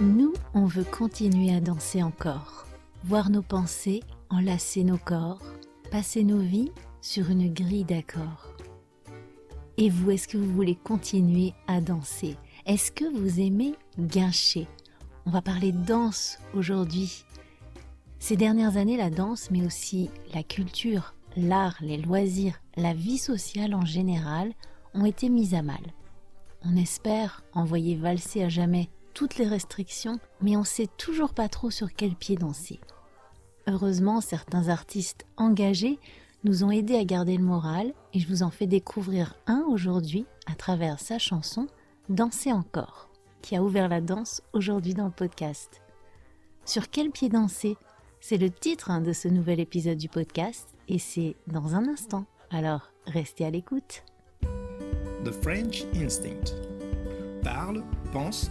Nous, on veut continuer à danser encore, voir nos pensées, enlacer nos corps, passer nos vies sur une grille d'accords. Et vous, est-ce que vous voulez continuer à danser? Est-ce que vous aimez guincher On va parler danse aujourd'hui. Ces dernières années, la danse, mais aussi la culture, l'art, les loisirs, la vie sociale en général, ont été mises à mal. On espère envoyer valser à jamais toutes les restrictions, mais on sait toujours pas trop sur quel pied danser. Heureusement, certains artistes engagés nous ont aidés à garder le moral et je vous en fais découvrir un aujourd'hui à travers sa chanson Danser encore, qui a ouvert la danse aujourd'hui dans le podcast. Sur quel pied danser? C'est le titre hein, de ce nouvel épisode du podcast et c'est dans un instant. Alors, restez à l'écoute. The French Instinct. Parle, pense,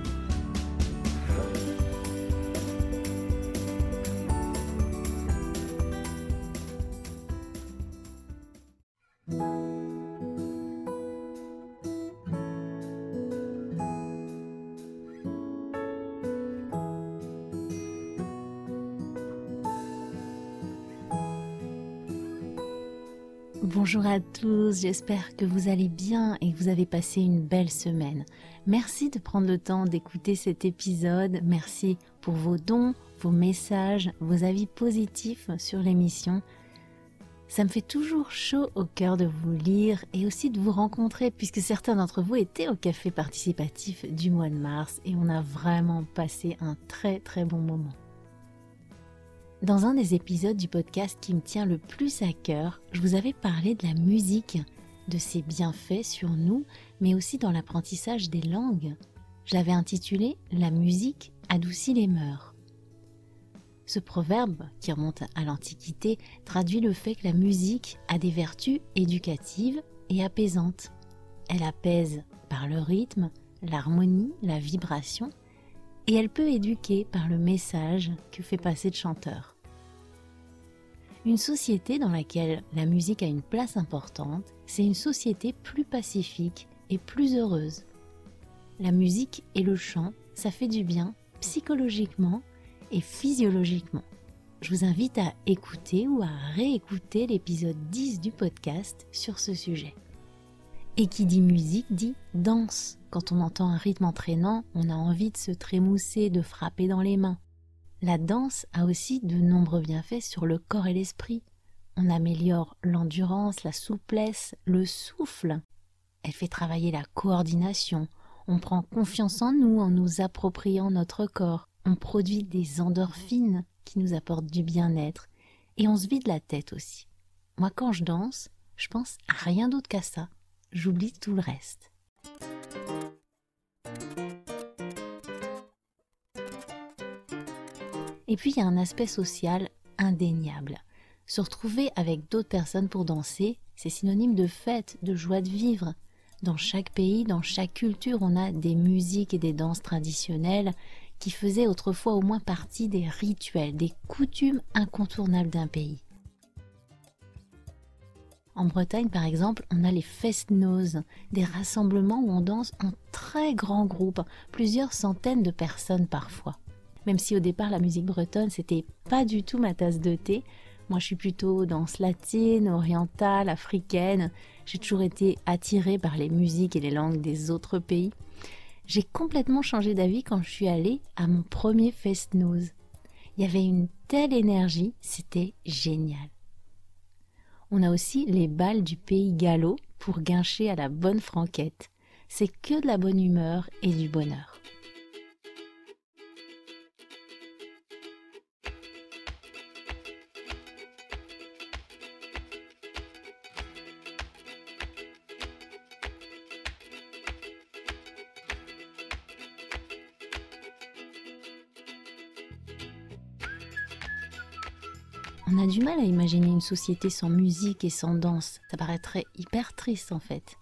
Bonjour à tous, j'espère que vous allez bien et que vous avez passé une belle semaine. Merci de prendre le temps d'écouter cet épisode, merci pour vos dons, vos messages, vos avis positifs sur l'émission. Ça me fait toujours chaud au cœur de vous lire et aussi de vous rencontrer puisque certains d'entre vous étaient au café participatif du mois de mars et on a vraiment passé un très très bon moment. Dans un des épisodes du podcast qui me tient le plus à cœur, je vous avais parlé de la musique, de ses bienfaits sur nous, mais aussi dans l'apprentissage des langues. Je l'avais intitulé La musique adoucit les mœurs. Ce proverbe, qui remonte à l'Antiquité, traduit le fait que la musique a des vertus éducatives et apaisantes. Elle apaise par le rythme, l'harmonie, la vibration, et elle peut éduquer par le message que fait passer le chanteur. Une société dans laquelle la musique a une place importante, c'est une société plus pacifique et plus heureuse. La musique et le chant, ça fait du bien psychologiquement et physiologiquement. Je vous invite à écouter ou à réécouter l'épisode 10 du podcast sur ce sujet. Et qui dit musique dit danse. Quand on entend un rythme entraînant, on a envie de se trémousser, de frapper dans les mains. La danse a aussi de nombreux bienfaits sur le corps et l'esprit. On améliore l'endurance, la souplesse, le souffle. Elle fait travailler la coordination. On prend confiance en nous en nous appropriant notre corps. On produit des endorphines qui nous apportent du bien-être. Et on se vide la tête aussi. Moi, quand je danse, je pense à rien d'autre qu'à ça. J'oublie tout le reste. Et puis il y a un aspect social indéniable. Se retrouver avec d'autres personnes pour danser, c'est synonyme de fête, de joie de vivre. Dans chaque pays, dans chaque culture, on a des musiques et des danses traditionnelles qui faisaient autrefois au moins partie des rituels, des coutumes incontournables d'un pays. En Bretagne, par exemple, on a les fest-noz, des rassemblements où on danse en très grands groupes, plusieurs centaines de personnes parfois. Même si au départ la musique bretonne c'était pas du tout ma tasse de thé. Moi je suis plutôt danse latine, orientale, africaine. J'ai toujours été attirée par les musiques et les langues des autres pays. J'ai complètement changé d'avis quand je suis allée à mon premier fest nose. Il y avait une telle énergie, c'était génial. On a aussi les balles du pays gallo pour guincher à la bonne franquette. C'est que de la bonne humeur et du bonheur. On a du mal à imaginer une société sans musique et sans danse. Ça paraîtrait hyper triste en fait.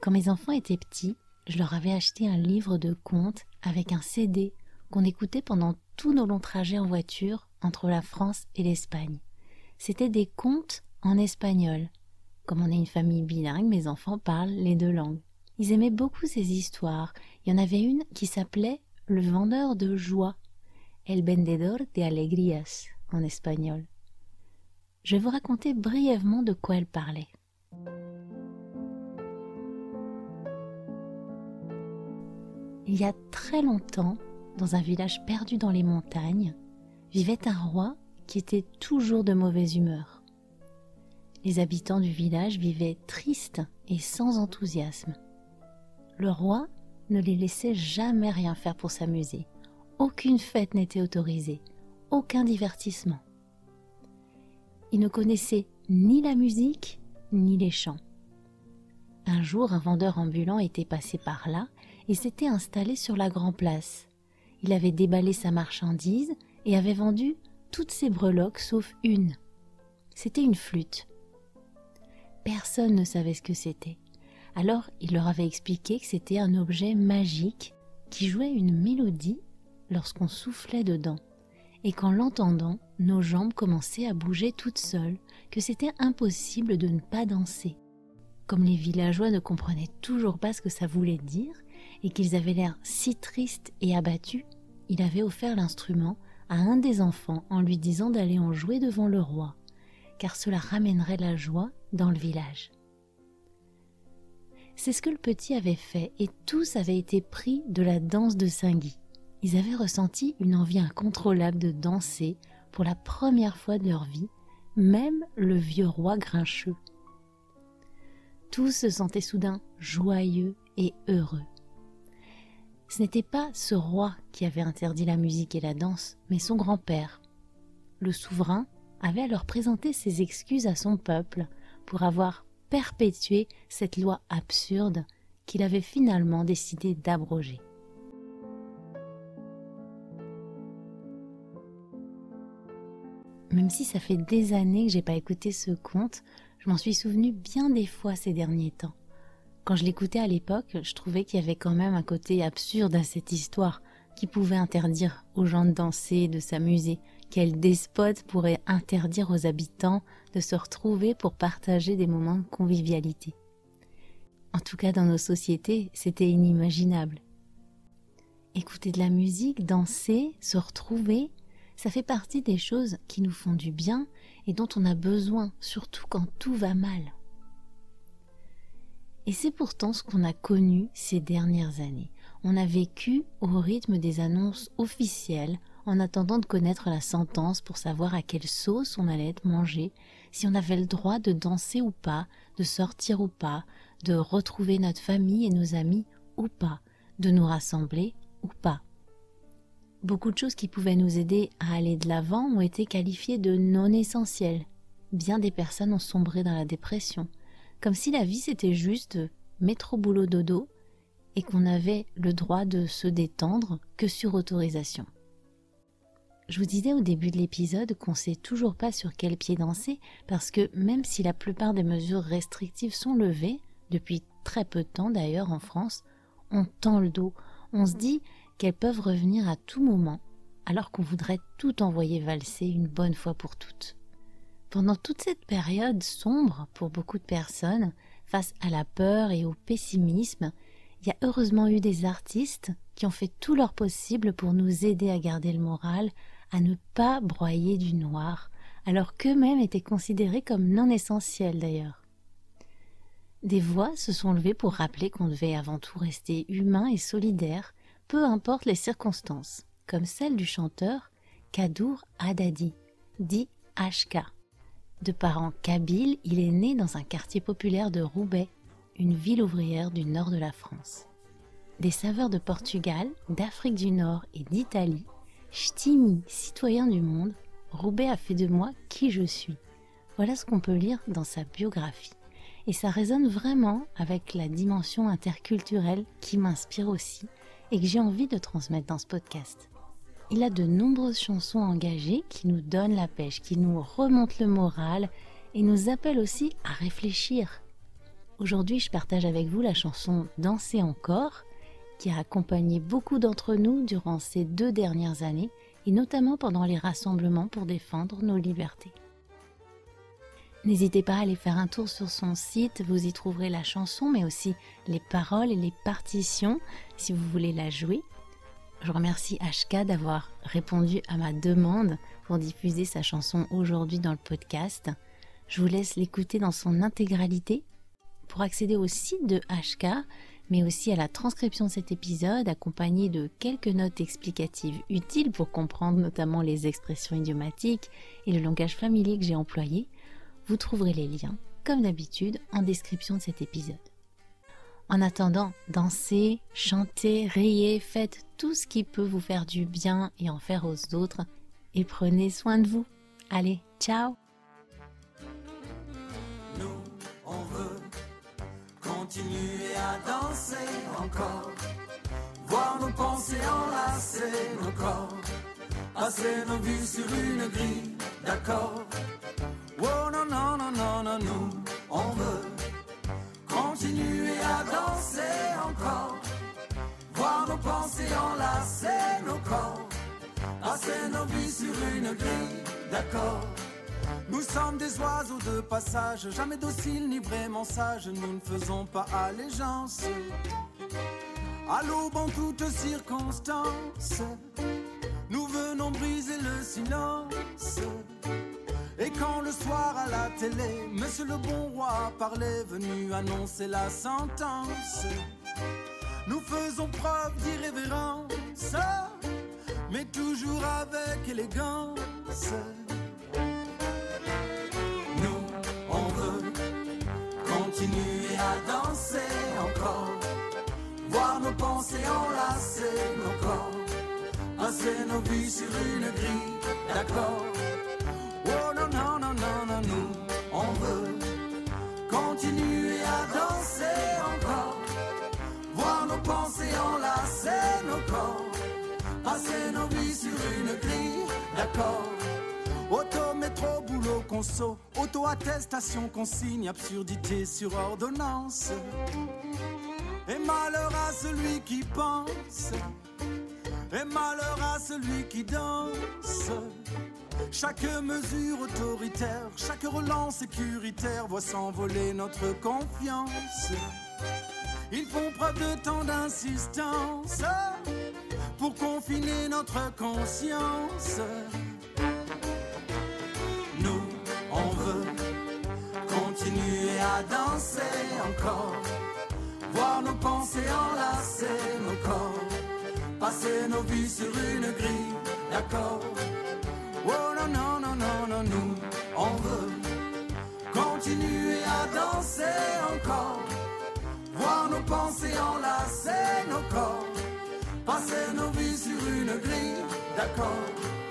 Quand mes enfants étaient petits, je leur avais acheté un livre de contes avec un CD qu'on écoutait pendant tous nos longs trajets en voiture entre la France et l'Espagne. C'était des contes en espagnol. Comme on est une famille bilingue, mes enfants parlent les deux langues. Ils aimaient beaucoup ces histoires. Il y en avait une qui s'appelait Le vendeur de joie, El vendedor de alegrías en espagnol. Je vais vous raconter brièvement de quoi elle parlait. Il y a très longtemps, dans un village perdu dans les montagnes, vivait un roi qui était toujours de mauvaise humeur. Les habitants du village vivaient tristes et sans enthousiasme. Le roi ne les laissait jamais rien faire pour s'amuser. Aucune fête n'était autorisée, aucun divertissement. Il ne connaissait ni la musique ni les chants. Un jour, un vendeur ambulant était passé par là et s'était installé sur la Grand Place. Il avait déballé sa marchandise et avait vendu toutes ses breloques sauf une. C'était une flûte. Personne ne savait ce que c'était. Alors il leur avait expliqué que c'était un objet magique qui jouait une mélodie lorsqu'on soufflait dedans, et qu'en l'entendant, nos jambes commençaient à bouger toutes seules, que c'était impossible de ne pas danser. Comme les villageois ne comprenaient toujours pas ce que ça voulait dire, et qu'ils avaient l'air si tristes et abattus, il avait offert l'instrument à un des enfants en lui disant d'aller en jouer devant le roi, car cela ramènerait la joie dans le village. C'est ce que le petit avait fait et tous avaient été pris de la danse de Saint-Guy. Ils avaient ressenti une envie incontrôlable de danser pour la première fois de leur vie, même le vieux roi grincheux. Tous se sentaient soudain joyeux et heureux. Ce n'était pas ce roi qui avait interdit la musique et la danse, mais son grand-père. Le souverain avait alors présenté ses excuses à son peuple pour avoir perpétué cette loi absurde qu'il avait finalement décidé d'abroger. Même si ça fait des années que j'ai pas écouté ce conte, je m'en suis souvenu bien des fois ces derniers temps. Quand je l'écoutais à l'époque, je trouvais qu'il y avait quand même un côté absurde à cette histoire, qui pouvait interdire aux gens de danser, de s'amuser. Quel despote pourrait interdire aux habitants de se retrouver pour partager des moments de convivialité En tout cas, dans nos sociétés, c'était inimaginable. Écouter de la musique, danser, se retrouver, ça fait partie des choses qui nous font du bien et dont on a besoin, surtout quand tout va mal. Et c'est pourtant ce qu'on a connu ces dernières années. On a vécu au rythme des annonces officielles en attendant de connaître la sentence pour savoir à quelle sauce on allait être mangé, si on avait le droit de danser ou pas, de sortir ou pas, de retrouver notre famille et nos amis ou pas, de nous rassembler ou pas. Beaucoup de choses qui pouvaient nous aider à aller de l'avant ont été qualifiées de non essentielles. Bien des personnes ont sombré dans la dépression, comme si la vie c'était juste métro boulot dodo et qu'on avait le droit de se détendre que sur autorisation. Je vous disais au début de l'épisode qu'on sait toujours pas sur quel pied danser parce que même si la plupart des mesures restrictives sont levées, depuis très peu de temps d'ailleurs en France, on tend le dos, on se dit qu'elles peuvent revenir à tout moment alors qu'on voudrait tout envoyer valser une bonne fois pour toutes. Pendant toute cette période sombre pour beaucoup de personnes, face à la peur et au pessimisme, il y a heureusement eu des artistes qui ont fait tout leur possible pour nous aider à garder le moral, à ne pas broyer du noir, alors qu'eux-mêmes étaient considérés comme non essentiels d'ailleurs. Des voix se sont levées pour rappeler qu'on devait avant tout rester humain et solidaire, peu importe les circonstances, comme celle du chanteur Kadour Adadi, dit HK. De parents kabyles, il est né dans un quartier populaire de Roubaix, une ville ouvrière du nord de la France. Des saveurs de Portugal, d'Afrique du Nord et d'Italie, Ch'timi, citoyen du monde, Roubaix a fait de moi qui je suis. Voilà ce qu'on peut lire dans sa biographie. Et ça résonne vraiment avec la dimension interculturelle qui m'inspire aussi et que j'ai envie de transmettre dans ce podcast. il a de nombreuses chansons engagées qui nous donnent la pêche, qui nous remontent le moral et nous appellent aussi à réfléchir. Aujourd'hui, je partage avec vous la chanson Danser encore, qui a accompagné beaucoup d'entre nous durant ces deux dernières années, et notamment pendant les rassemblements pour défendre nos libertés. N'hésitez pas à aller faire un tour sur son site, vous y trouverez la chanson, mais aussi les paroles et les partitions si vous voulez la jouer. Je remercie HK d'avoir répondu à ma demande pour diffuser sa chanson aujourd'hui dans le podcast. Je vous laisse l'écouter dans son intégralité pour accéder au site de HK, mais aussi à la transcription de cet épisode accompagnée de quelques notes explicatives utiles pour comprendre notamment les expressions idiomatiques et le langage familier que j'ai employé, vous trouverez les liens, comme d'habitude, en description de cet épisode. En attendant, dansez, chantez, riez, faites tout ce qui peut vous faire du bien et en faire aux autres, et prenez soin de vous. Allez, ciao continuer à danser encore, voir nos pensées enlacer nos corps, nos sur une grille d'accord. Non, non, nous, on veut continuer à danser encore, voir nos pensées enlacer nos corps, passer nos vies sur une grille d'accord. Nous sommes des oiseaux de passage, jamais dociles ni vraiment sages, nous ne faisons pas allégeance. À l'aube en toutes circonstances, nous venons briser le silence. Et quand le soir à la télé, Monsieur le bon roi parlait, venu annoncer la sentence, nous faisons preuve d'irrévérence, mais toujours avec élégance. continuer à danser encore, voir nos pensées enlacer nos corps, passer nos vies sur une grille d'accord. Passer nos vies sur une grille d'accord. Auto, métro, boulot, conso, auto-attestation, consigne, absurdité sur ordonnance. Et malheur à celui qui pense, et malheur à celui qui danse. Chaque mesure autoritaire, chaque relance sécuritaire voit s'envoler notre confiance. Ils font preuve de tant d'insistance pour confiner notre conscience. continuer à danser encore, voir nos pensées enlacer nos corps, passer nos vies sur une grille d'accord. Pensées enlacer nos corps, passer nos vies sur une grille d'accord.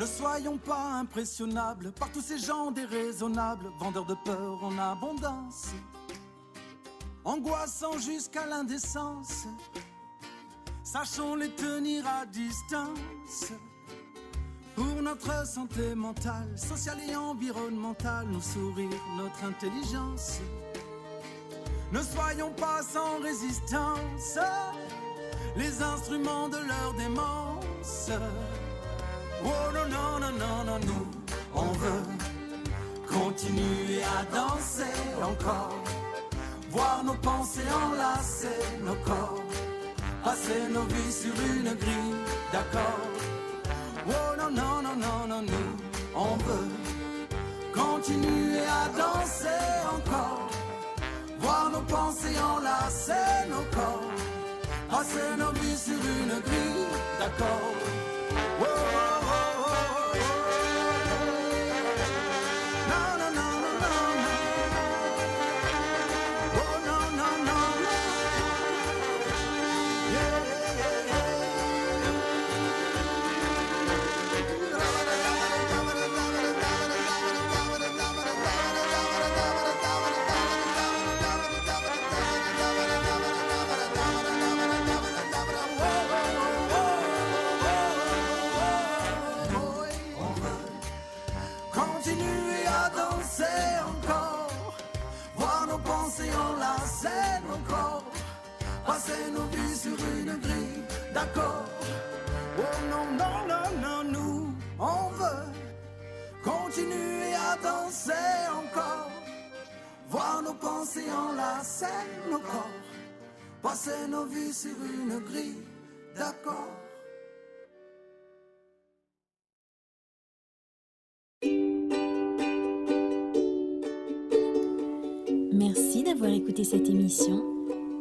Ne soyons pas impressionnables par tous ces gens déraisonnables, vendeurs de peur en abondance, angoissant jusqu'à l'indécence. Sachons les tenir à distance. Pour notre santé mentale, sociale et environnementale, nos sourires, notre intelligence. Ne soyons pas sans résistance, les instruments de leur démence. Oh non, non, non, non, non, nous, on veut continuer à danser encore, voir nos pensées enlacer nos corps, passer nos vies sur une grille d'accord. Oh non, non, non, non, non, nous, on veut continuer à danser encore, voir nos pensées enlacer nos corps, passer nos vies sur une grille d'accord. Whoa, whoa, whoa. Passer nos vies sur une grille d'accord. Oh non, non, non, non, nous, on veut continuer à danser encore, voir nos pensées enlacer nos corps, passer nos vies sur une grille d'accord. Merci d'avoir écouté cette émission.